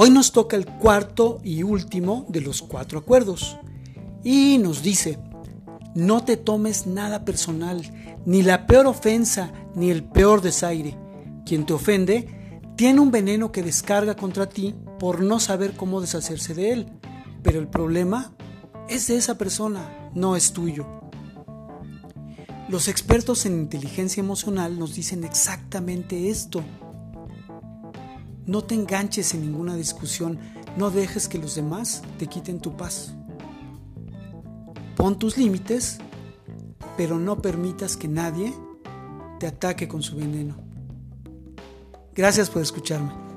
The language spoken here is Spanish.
Hoy nos toca el cuarto y último de los cuatro acuerdos. Y nos dice, no te tomes nada personal, ni la peor ofensa, ni el peor desaire. Quien te ofende tiene un veneno que descarga contra ti por no saber cómo deshacerse de él. Pero el problema es de esa persona, no es tuyo. Los expertos en inteligencia emocional nos dicen exactamente esto. No te enganches en ninguna discusión, no dejes que los demás te quiten tu paz. Pon tus límites, pero no permitas que nadie te ataque con su veneno. Gracias por escucharme.